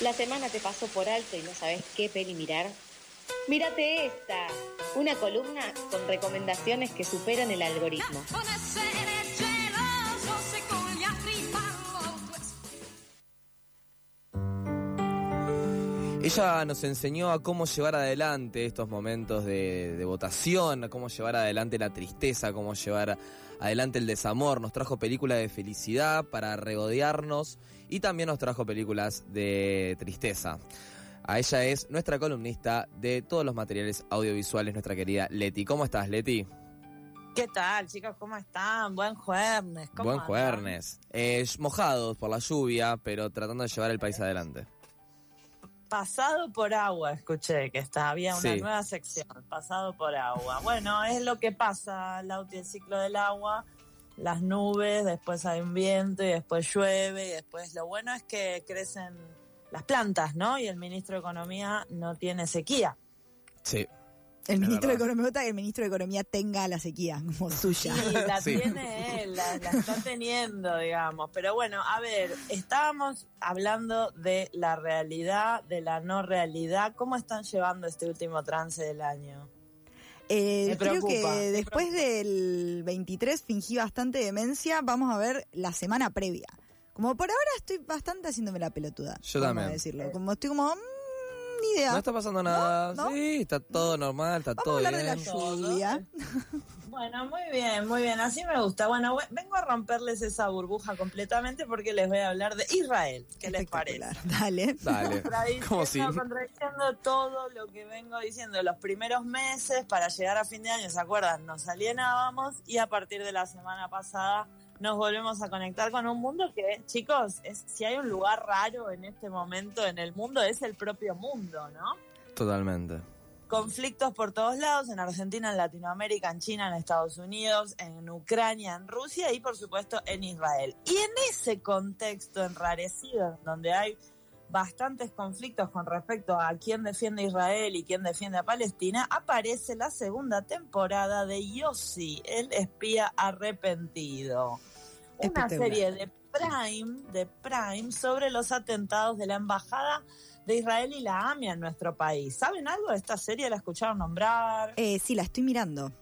¿La semana te pasó por alto y no sabes qué peli mirar? Mírate esta, una columna con recomendaciones que superan el algoritmo. Ella nos enseñó a cómo llevar adelante estos momentos de, de, votación, a cómo llevar adelante la tristeza, cómo llevar adelante el desamor. Nos trajo películas de felicidad para regodearnos y también nos trajo películas de tristeza. A ella es nuestra columnista de todos los materiales audiovisuales, nuestra querida Leti. ¿Cómo estás, Leti? ¿Qué tal, chicos? ¿Cómo están? Buen jueves. Buen jueves. Eh, mojados por la lluvia, pero tratando de llevar el país adelante. Pasado por agua, escuché que está, había una sí. nueva sección, pasado por agua. Bueno, es lo que pasa, Lauti, el ciclo del agua, las nubes, después hay un viento y después llueve y después lo bueno es que crecen las plantas, ¿no? Y el ministro de Economía no tiene sequía. Sí. El ministro de Economía, me gusta que el ministro de Economía tenga la sequía como suya. Sí, la sí. tiene él, la, la, está teniendo, digamos. Pero bueno, a ver, estábamos hablando de la realidad, de la no realidad. ¿Cómo están llevando este último trance del año? Eh, creo que después del 23 fingí bastante demencia. Vamos a ver la semana previa. Como por ahora estoy bastante haciéndome la pelotuda. Yo también. Decirlo. Como estoy como... Mmm, ni idea. No está pasando nada. ¿No? ¿No? Sí, está todo normal, está Vamos todo a hablar bien. de la lluvia. Bueno, muy bien, muy bien, así me gusta. Bueno, vengo a romperles esa burbuja completamente porque les voy a hablar de Israel. ¿Qué les parece? Dale. Dale. ¿Cómo sí? Contradiciendo todo lo que vengo diciendo los primeros meses para llegar a fin de año, ¿se acuerdan? Nos alienábamos y a partir de la semana pasada nos volvemos a conectar con un mundo que, chicos, es, si hay un lugar raro en este momento en el mundo, es el propio mundo, ¿no? Totalmente. Conflictos por todos lados, en Argentina, en Latinoamérica, en China, en Estados Unidos, en Ucrania, en Rusia y por supuesto en Israel. Y en ese contexto enrarecido, donde hay bastantes conflictos con respecto a quién defiende a Israel y quién defiende a Palestina, aparece la segunda temporada de Yossi, el espía arrepentido. Una serie de Prime, de Prime sobre los atentados de la embajada de Israel y la AMIA en nuestro país. ¿Saben algo de esta serie? ¿La escucharon nombrar? Eh, sí, la estoy mirando.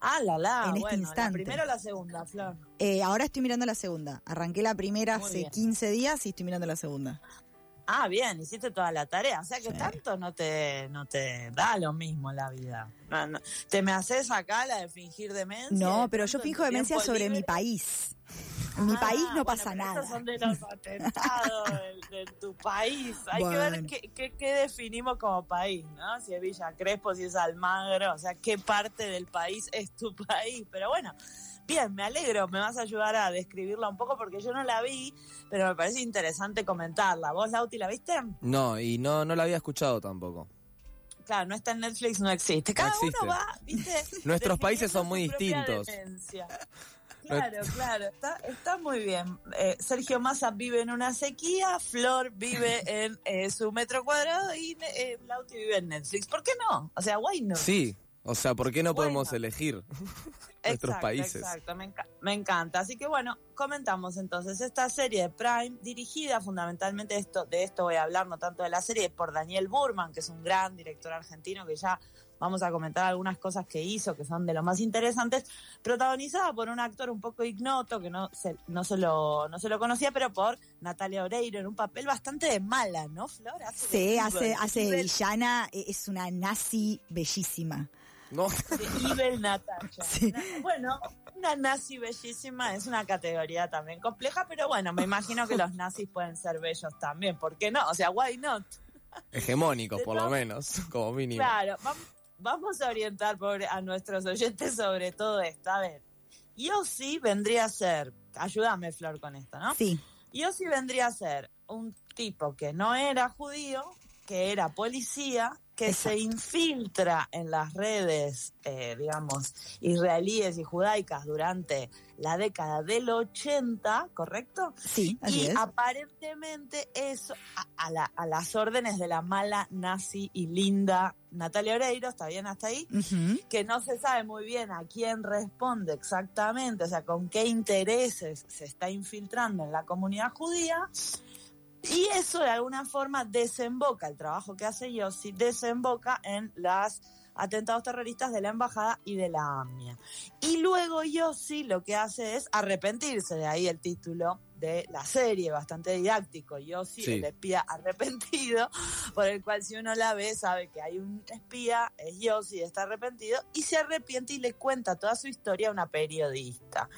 Ah, la la. En bueno, este instante. ¿La primera o la segunda, Flor? Eh, ahora estoy mirando la segunda. Arranqué la primera Muy hace bien. 15 días y estoy mirando la segunda. Ah, bien, hiciste toda la tarea. O sea que Sí. tanto no te, no te da lo mismo la vida. No, no. Te me haces acá la de fingir demencia. No, pero yo finjo demencia sobre mi país. En mi Ah, país no bueno, pasa nada. Estos son de los atentados de, de tu país. Hay que ver qué, qué- qué definimos como país, ¿no? Si es Villa Crespo, si es Almagro, o sea, qué parte del país es tu país. Pero bueno, bien, me alegro, me vas a ayudar a describirla un poco porque yo no la vi, pero me parece interesante comentarla. ¿Vos, Lauti, la viste? No, y no, no la había escuchado tampoco. Claro, no está en Netflix, no existe. Cada existe. uno va, ¿viste? Nuestros países son muy distintos. Claro, claro, está, está muy bien. Eh, Sergio Massa vive en una sequía, Flor vive en eh, su metro cuadrado y eh, Lauti vive en Netflix. ¿Por qué no? O sea, why no? Sí, o sea, ¿por qué no Bueno. podemos elegir nuestros países? Exacto, me, enca- me encanta. Así que bueno, comentamos entonces esta serie de Prime, dirigida fundamentalmente esto, de esto voy a hablar, no tanto de la serie, por Daniel Burman, que es un gran director argentino que ya vamos a comentar algunas cosas que hizo, que son de lo más interesantes, protagonizada por un actor un poco ignoto, que no se, no se, lo, no se lo conocía, pero por Natalia Oreiro, en un papel bastante de mala, ¿no, Flor? Hace Sí, hace, hace de villana, eh, es una nazi bellísima. No, de Evil Natasha. Sí. Bueno, una nazi bellísima es una categoría también compleja, pero bueno, me imagino que los nazis pueden ser bellos también, ¿por qué no? O sea, why not? hegemónicos por lo menos, como mínimo. Claro, vam- vamos a orientar a nuestros oyentes sobre todo esto. A ver, yo sí vendría a ser, ayúdame Flor con esto, ¿no? Sí, Yo sí vendría a ser un tipo que no era judío, que era policía, que se infiltra en las redes, eh, digamos, israelíes y judaicas durante la década del 80, ¿correcto? sí, así y es. aparentemente eso a, a la- a las órdenes de la mala nazi y linda Natalia Oreiro, ¿está bien hasta ahí? Que no se sabe muy bien a quién responde exactamente, o sea, con qué intereses se está infiltrando en la comunidad judía, Y eso de alguna forma desemboca, el trabajo que hace Yossi, desemboca en los atentados terroristas de la embajada y de la AMIA. Y luego Yossi lo que hace es arrepentirse, de ahí el título de la serie, bastante didáctico, Yossi, el espía arrepentido, por el cual si uno la ve sabe que hay un espía, es Yossi, está arrepentido, y se arrepiente y le cuenta toda su historia a una periodista.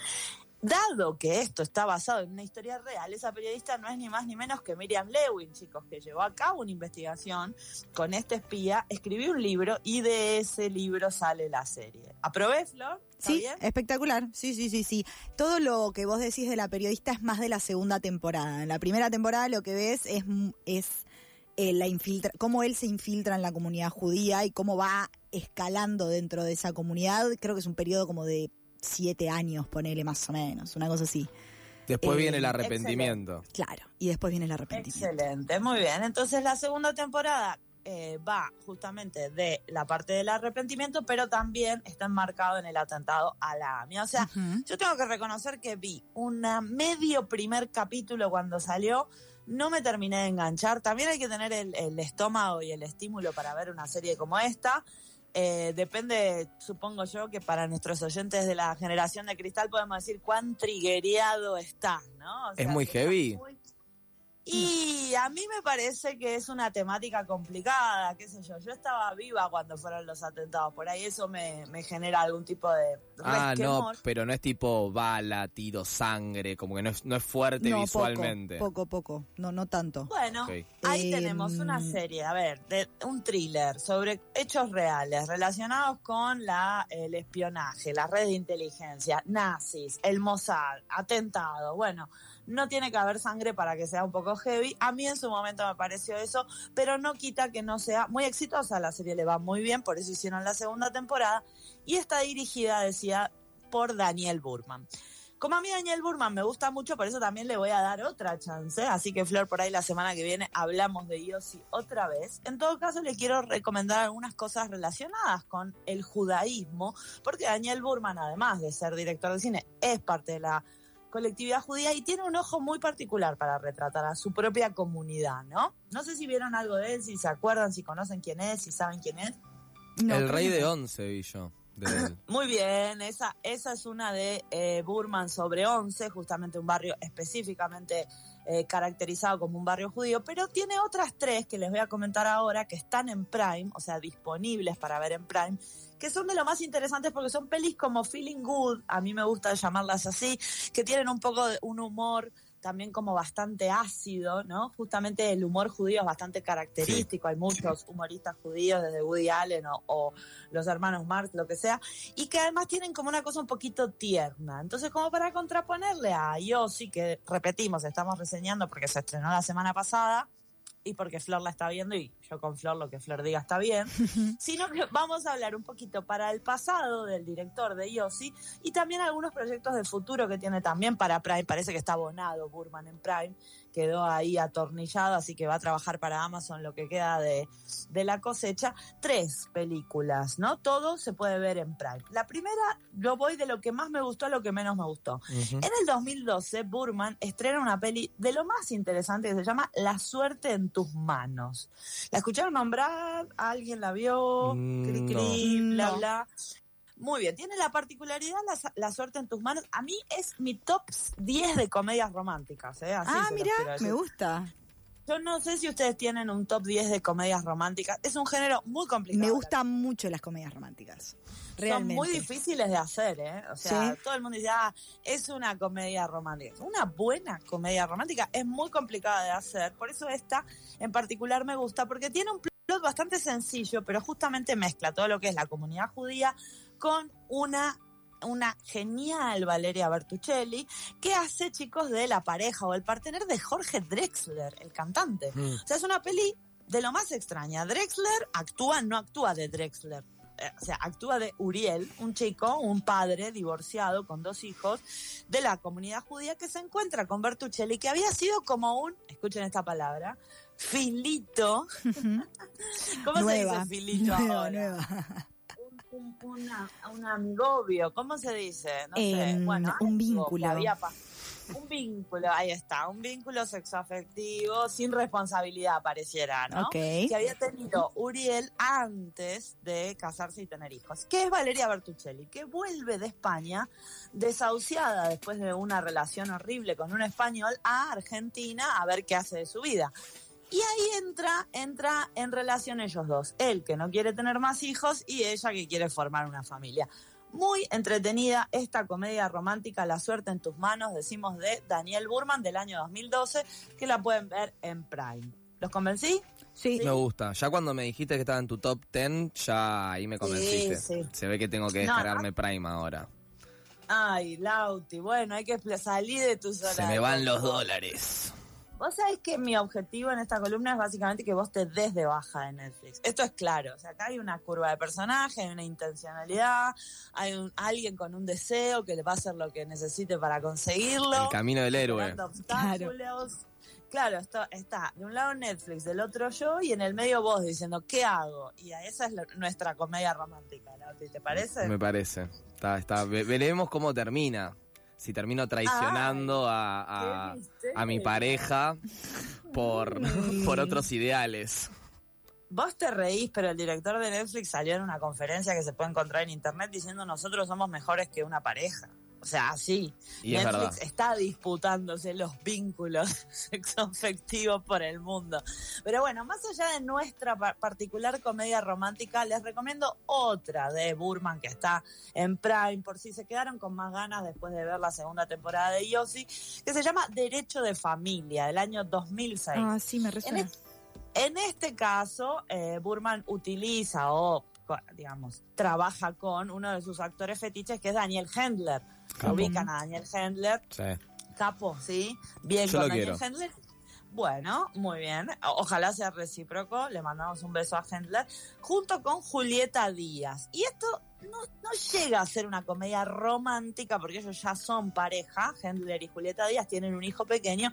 Dado que esto está basado en una historia real, esa periodista no es ni más ni menos que Miriam Lewin, chicos, que llevó a cabo una investigación con este espía, escribió un libro y de ese libro sale la serie. ¿Aprobé, Flor? Sí, espectacular. Sí, sí, sí, sí. Todo lo que vos decís de la periodista es más de la segunda temporada. En la primera temporada lo que ves es, es eh, la infiltra cómo él se infiltra en la comunidad judía y cómo va escalando dentro de esa comunidad. Creo que es un periodo como de siete años, ponele más o menos, una cosa así. Después viene el eh, arrepentimiento. Claro, y después viene el arrepentimiento. Excelente, muy bien. Entonces la segunda temporada eh, va justamente de la parte del arrepentimiento, pero también está enmarcado en el atentado a la AMIA. O sea, yo tengo que reconocer que vi un medio primer capítulo cuando salió, no me terminé de enganchar. También hay que tener el estómago y el estímulo para ver una serie como esta. Eh, depende, supongo yo, que para nuestros oyentes de la generación de cristal podemos decir cuán triguereado está, ¿no? es muy heavy. Y a mí me parece que es una temática complicada, qué sé yo. Yo estaba viva cuando fueron los atentados, por ahí eso me, genera algún tipo de... Ah, no, pero no es tipo bala, tiro, sangre, como que no es, no es fuerte visualmente. Poco, poco, no, no tanto. Bueno, ahí tenemos una em, serie, a ver, de un thriller sobre hechos reales relacionados con la, el espionaje, las redes de inteligencia, nazis, el Mossad, atentado, bueno no tiene que haber sangre para que sea un poco heavy. A mí en su momento me pareció eso, pero no quita que no sea muy exitosa. La serie le va muy bien, por eso hicieron la segunda temporada. Y está dirigida, decía, por Daniel Burman. Como a mí Daniel Burman me gusta mucho, por eso también le voy a dar otra chance. Así que Flor, por ahí la semana que viene hablamos de Yossi otra vez. En todo caso, le quiero recomendar algunas cosas relacionadas con el judaísmo, porque Daniel Burman, además de ser director de cine, es parte de la colectividad judía y tiene un ojo muy particular para retratar a su propia comunidad, ¿no? No sé si vieron algo de él, si se acuerdan, si conocen quién es, si saben quién es. el rey de once vi yo. Muy bien, esa, esa es una de eh, Burman sobre once, justamente un barrio específicamente eh, caracterizado como un barrio judío, pero tiene otras tres que les voy a comentar ahora que están en Prime, o sea, disponibles para ver en Prime, que son de lo más interesantes porque son pelis como Feeling Good, a mí me gusta llamarlas así, que tienen un poco de un humor también como bastante ácido, ¿no? Justamente el humor judío es bastante característico, hay muchos humoristas judíos, desde Woody Allen o, los hermanos Marx, lo que sea, y que además tienen como una cosa un poquito tierna. Entonces, como para contraponerle a Yossi, que repetimos, estamos reseñando porque se estrenó la semana pasada, y porque Flor la está viendo y yo con Flor lo que Flor diga está bien, sino que vamos a hablar un poquito para el pasado del director de Yossi y también algunos proyectos de futuro que tiene también para Prime. Parece que está abonado Burman en Prime quedó ahí atornillado, así que va a trabajar para Amazon lo que queda de, la cosecha. Tres películas, ¿no? Todo se puede ver en Prime. La primera, yo voy de lo que más me gustó a lo que menos me gustó. En el 2012, Burman estrena una peli de lo más interesante que se llama La suerte en tus manos. ¿La escucharon nombrar? ¿Alguien la vio? Mm, cri, cri, bla, bla. Muy bien, tiene la particularidad la, suerte en tus manos. A mí es mi top 10 de comedias románticas. ¿eh? ah, mira, me gusta. Yo no sé si ustedes tienen un top 10 de comedias románticas. Es un género muy complicado. Me gustan mucho las comedias románticas. Realmente. Son muy difíciles de hacer, ¿eh? O sea, todo el mundo dice, ah, es una comedia romántica. Una buena comedia romántica es muy complicada de hacer. Por eso esta en particular me gusta, porque tiene un plot bastante sencillo, pero justamente mezcla todo lo que es la comunidad judía con una una genial Valeria Bertuccelli que hace chicos de la pareja o el partener de Jorge Drexler, el cantante. Mm. O sea, es una peli de lo más extraña. Drexler actúa, no actúa de Drexler. Eh, o sea, actúa de Uriel, un chico, un padre divorciado con dos hijos de la comunidad judía que se encuentra con Bertuccelli, que había sido como un, escuchen esta palabra, filito. ¿Cómo se dice filito ahora? Un, una, un amigobio, ¿cómo se dice? No sé. Em, bueno, un vínculo. Había Un vínculo, ahí está, un vínculo sexoafectivo sin responsabilidad pareciera, ¿no? Que había tenido Uriel antes de casarse y tener hijos. Que es Valeria Bertuccelli, que vuelve de España desahuciada después de una relación horrible con un español a Argentina a ver qué hace de su vida. Y ahí entra, entra en relación ellos dos. Él que no quiere tener más hijos y ella que quiere formar una familia. Muy entretenida esta comedia romántica La suerte en tus manos, decimos de Daniel Burman del año 2012, que la pueden ver en Prime. ¿Los convencí? Sí. Me gusta. Ya cuando me dijiste que estaba en tu top 10, ya ahí me convenciste. Sí, sí. Se ve que tengo que No, descargarme Prime ahora. Ay, Lauti, bueno, hay que salir de tus horas. Se me van los dólares. Vos sabés que mi objetivo en esta columna es básicamente que vos te des de baja de Netflix. Esto es claro. O sea, acá hay una curva de personaje, hay una intencionalidad, hay un, alguien con un deseo que le va a hacer lo que necesite para conseguirlo. El camino del héroe. obstáculos. Claro, esto está de un lado Netflix, del otro yo, y en el medio vos diciendo, ¿qué hago? Y a esa es la- nuestra comedia romántica, ¿no? ¿Te parece? Me parece. Está, está. Ve- Veremos cómo termina. Si termino traicionando a, a, mi pareja por, por otros ideales. Vos te reís, pero el director de Netflix salió en una conferencia que se puede encontrar en internet diciendo nosotros somos mejores que una pareja. O sea. Y es Netflix está disputándose los vínculos sexoafectivos por el mundo. Pero bueno, más allá de nuestra pa- particular comedia romántica, les recomiendo otra de Burman que está en Prime, por si se quedaron con más ganas después de ver la segunda temporada de Yossi, que se llama Derecho de Familia, del año 2006. Ah, sí, me resuena. En, en este caso, eh, Burman utiliza o, digamos, trabaja con uno de sus actores fetiches, que es Daniel Handler. Capo. Ubican a Daniel Handler, Sí. capo, ¿sí? Bien Yo con Daniel quiero. Handler. Bueno, muy bien. Ojalá sea recíproco. Le mandamos un beso a Handler. Junto con Julieta Díaz. Y esto no, no llega a ser una comedia romántica porque ellos ya son pareja. Handler y Julieta Díaz tienen un hijo pequeño.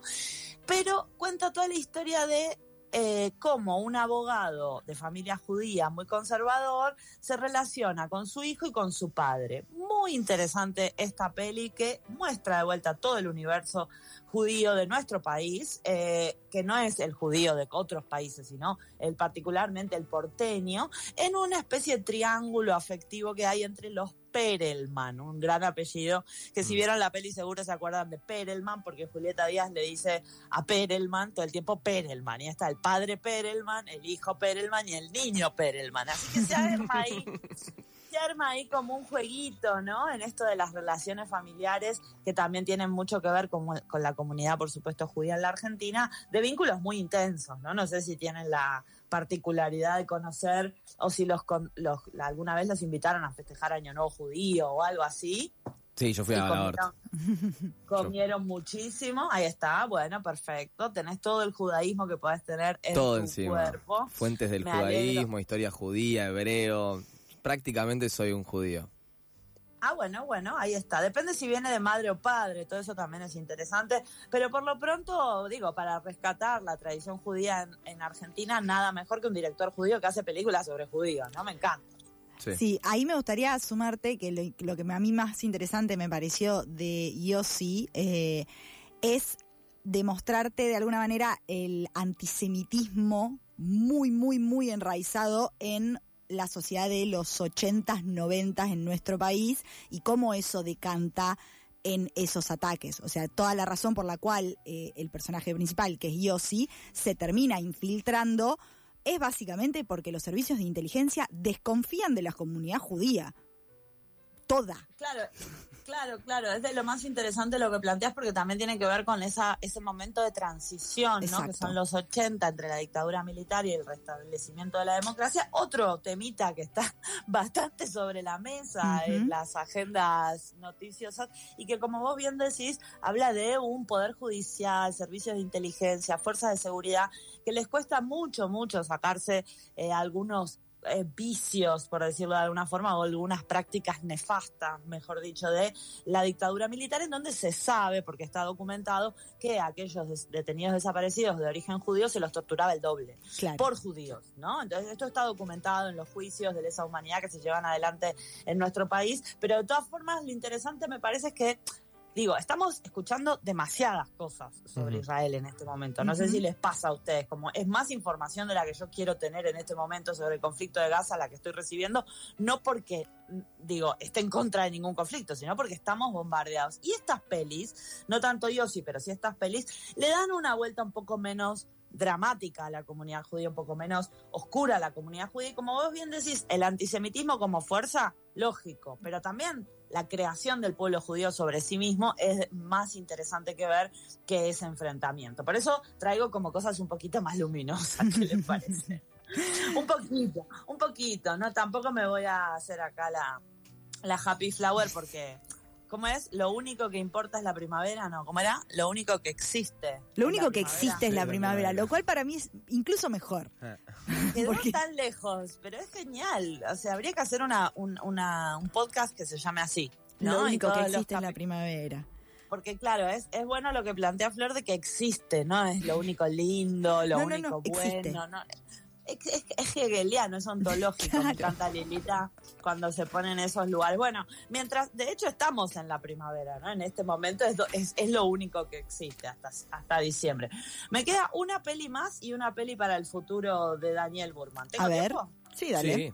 Pero cuenta toda la historia de eh, cómo un abogado de familia judía muy conservador se relaciona con su hijo y con su padre. Muy interesante esta peli que muestra de vuelta todo el universo judío de nuestro país, eh, que no es el judío de otros países, sino el particularmente el porteño, en una especie de triángulo afectivo que hay entre los Perelman, un gran apellido, que si vieron la peli seguro se acuerdan de Perelman, porque Julieta Díaz le dice a Perelman todo el tiempo Perelman, y está el padre Perelman, el hijo Perelman y el niño Perelman. Así que se arma ahí arma ahí como un jueguito, ¿no? En esto de las relaciones familiares, que también tienen mucho que ver con, con la comunidad, por supuesto, judía en la Argentina, de vínculos muy intensos, ¿no? No sé si tienen la particularidad de conocer o si los, con- los alguna vez los invitaron a festejar Año Nuevo Judío o algo así. Sí, yo fui a la comieron, comieron muchísimo, ahí está, bueno, perfecto. Tenés todo el judaísmo que podés tener en Todo tu encima. cuerpo. Fuentes del Me alegro. judaísmo, historia judía, hebreo. Prácticamente soy un judío. Ah, bueno, bueno, ahí está. Depende si viene de madre o padre, todo eso también es interesante. Pero por lo pronto, digo, para rescatar la tradición judía en, en Argentina, nada mejor que un director judío que hace películas sobre judíos, ¿no? Me encanta. Sí. Sí, ahí me gustaría sumarte que lo, lo que a mí más interesante me pareció de Yossi eh, es demostrarte de alguna manera el antisemitismo muy, muy, muy enraizado en la sociedad de los 80s, 90s en nuestro país y cómo eso decanta en esos ataques. O sea, toda la razón por la cual eh, el personaje principal, que es Yossi, se termina infiltrando es básicamente porque los servicios de inteligencia desconfían de la comunidad judía. Toda. Claro, claro, claro. Es de lo más interesante lo que planteas porque también tiene que ver con esa, ese momento de transición, ¿no? Que son los 80 entre la dictadura militar y el restablecimiento de la democracia. Otro temita que está bastante sobre la mesa en las agendas noticiosas y que como vos bien decís, habla de un poder judicial, servicios de inteligencia, fuerzas de seguridad, que les cuesta mucho, mucho sacarse eh, algunos eh, vicios, por decirlo de alguna forma, o algunas prácticas nefastas, mejor dicho, de la dictadura militar, en donde se sabe, porque está documentado, que a aquellos detenidos desaparecidos de origen judío se los torturaba el doble Claro. por judíos, ¿no? Entonces esto está documentado en los juicios de lesa humanidad que se llevan adelante en nuestro país, pero de todas formas lo interesante me parece es que digo, estamos escuchando demasiadas cosas sobre. Israel en este momento. No sé si les pasa a ustedes, como es más información de la que yo quiero tener en este momento sobre el conflicto de Gaza, la que estoy recibiendo, no porque, digo, esté en contra de ningún conflicto, sino porque estamos bombardeados. Y estas pelis, no tanto Yossi, pero sí estas pelis, le dan una vuelta un poco menos dramática a la comunidad judía, un poco menos oscura a la comunidad judía. Y como vos bien decís, el antisemitismo como fuerza, lógico, pero también la creación del pueblo judío sobre sí mismo es más interesante que ver que ese enfrentamiento. Por eso traigo como cosas un poquito más luminosas, ¿qué les parece? un poquito, un poquito, ¿no? Tampoco me voy a hacer acá la, la happy flower porque... ¿Cómo es? Lo único que importa es la primavera, ¿no? ¿Cómo era? Lo único que existe. Lo único que existe es la primavera, primavera. lo cual para mí es incluso mejor. Quedó Porque- tan lejos, pero es genial. O sea, habría que hacer una, un, una- un podcast que se llame así. ¿no? Lo único que existe es la primavera. Porque claro, es, es bueno lo que plantea Flor de que existe, ¿no? Es lo único lindo, lo No, no, único no, bueno. existe. ¿no? Es, es, es hegeliano, es ontológico, me encanta Lilita cuando se pone en esos lugares. Bueno, mientras, de hecho estamos en la primavera, ¿no? En este momento es, es, es lo único que existe hasta, hasta diciembre. Me queda una peli más y una peli para el futuro de Daniel Burman. ¿Tengo A ver. tiempo? Sí, dale. Sí.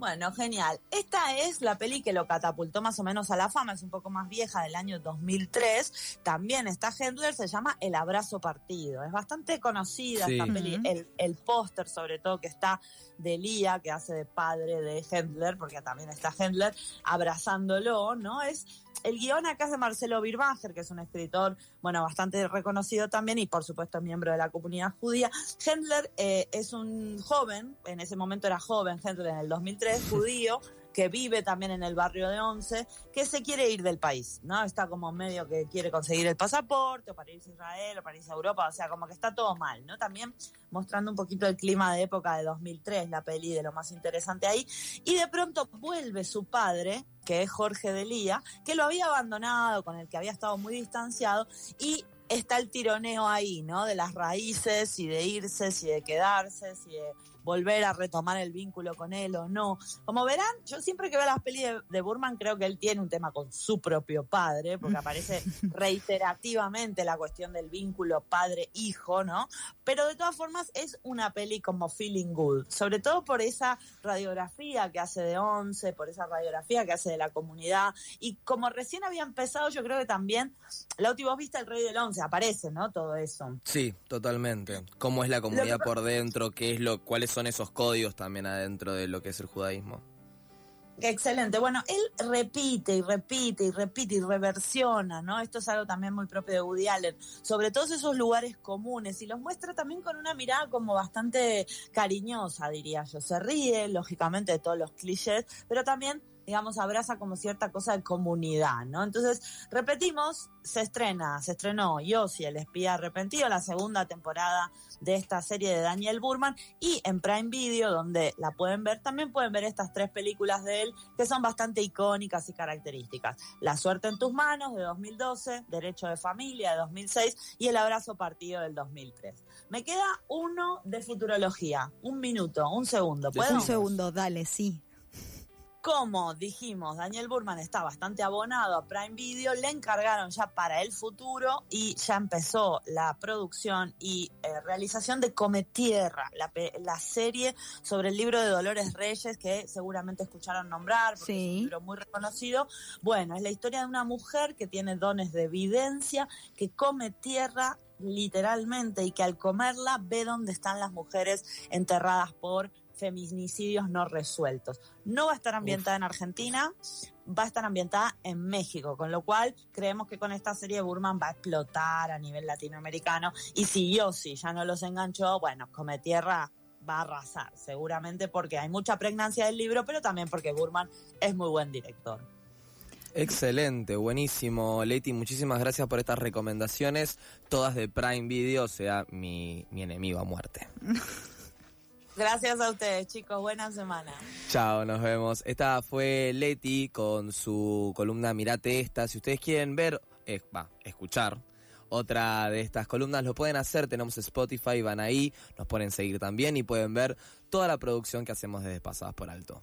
Bueno, genial. Esta es la peli que lo catapultó más o menos a la fama, es un poco más vieja, del año 2003. También está Hendler, se llama El Abrazo Partido. Es bastante conocida Sí. esta peli. El, el póster, sobre todo, que está de Lía, que hace de padre de Hendler, porque también está Hendler, abrazándolo, ¿no? Es el guion acá es de Marcelo Birbacher, que es un escritor, bueno, bastante reconocido también y por supuesto miembro de la comunidad judía. Hendler eh, es un joven, en ese momento era joven, Hendler en el 2003, judío, que vive también en el barrio de Once, que se quiere ir del país, ¿no? Está como medio que quiere conseguir el pasaporte, o para irse a Israel, o para irse a Europa, o sea, como que está todo mal, ¿no? También mostrando un poquito el clima de época de 2003, la peli de lo más interesante ahí, y de pronto vuelve su padre, que es Jorge Delía, que lo había abandonado, con el que había estado muy distanciado, y está el tironeo ahí, ¿no? De las raíces y de irse, si de quedarse, si de volver a retomar el vínculo con él o no. Como verán, yo siempre que veo las pelis de, de Burman creo que él tiene un tema con su propio padre, porque aparece reiterativamente la cuestión del vínculo padre-hijo, ¿no? Pero de todas formas es una peli como feeling good, sobre todo por esa radiografía que hace de Once, por esa radiografía que hace de la comunidad. Y como recién había empezado, yo creo que también la última vista el Rey del Once aparece, ¿no? Todo eso. Sí, totalmente. ¿Cómo es la comunidad que- por dentro? ¿Qué es lo, ¿Cuáles son esos códigos también adentro de lo que es el judaísmo? Excelente. Bueno, él repite y repite y repite y reversiona, ¿no? Esto es algo también muy propio de Woody Allen, sobre todos esos lugares comunes y los muestra también con una mirada como bastante cariñosa, diría yo. Se ríe, lógicamente, de todos los clichés, pero también digamos, abraza como cierta cosa de comunidad, ¿no? Entonces, repetimos, se estrena, se estrenó Yossi, el espía arrepentido, la segunda temporada de esta serie de Daniel Burman, y en Prime Video, donde la pueden ver, también pueden ver estas tres películas de él, que son bastante icónicas y características. La suerte en tus manos, de 2012, Derecho de familia, de 2006, y El abrazo partido, del 2003. Me queda uno de futurología, un minuto, un segundo, ¿puedo? Un segundo, dale, sí. Como dijimos, Daniel Burman está bastante abonado a Prime Video, le encargaron ya para el futuro y ya empezó la producción y eh, realización de Come Tierra, la, la serie sobre el libro de Dolores Reyes que seguramente escucharon nombrar porque es un libro muy reconocido. Bueno, es la historia de una mujer que tiene dones de evidencia, que come tierra literalmente y que al comerla ve dónde están las mujeres enterradas por feminicidios no resueltos. No va a estar ambientada en Argentina, va a estar ambientada en México, con lo cual creemos que con esta serie Burman va a explotar a nivel latinoamericano y si Yossi ya no los enganchó, bueno, Come Tierra va a arrasar, seguramente porque hay mucha pregnancia del libro, pero también porque Burman es muy buen director. Excelente, buenísimo. Leti, muchísimas gracias por estas recomendaciones, todas de Prime Video, o sea, mi, mi enemigo a muerte. Gracias a ustedes, chicos. Buena semana. Chao, nos vemos. Esta fue Leti con su columna Mirate esta. Si ustedes quieren ver, eh, va, escuchar otra de estas columnas, lo pueden hacer. Tenemos Spotify, van ahí, nos pueden seguir también y pueden ver toda la producción que hacemos desde Pasadas por Alto.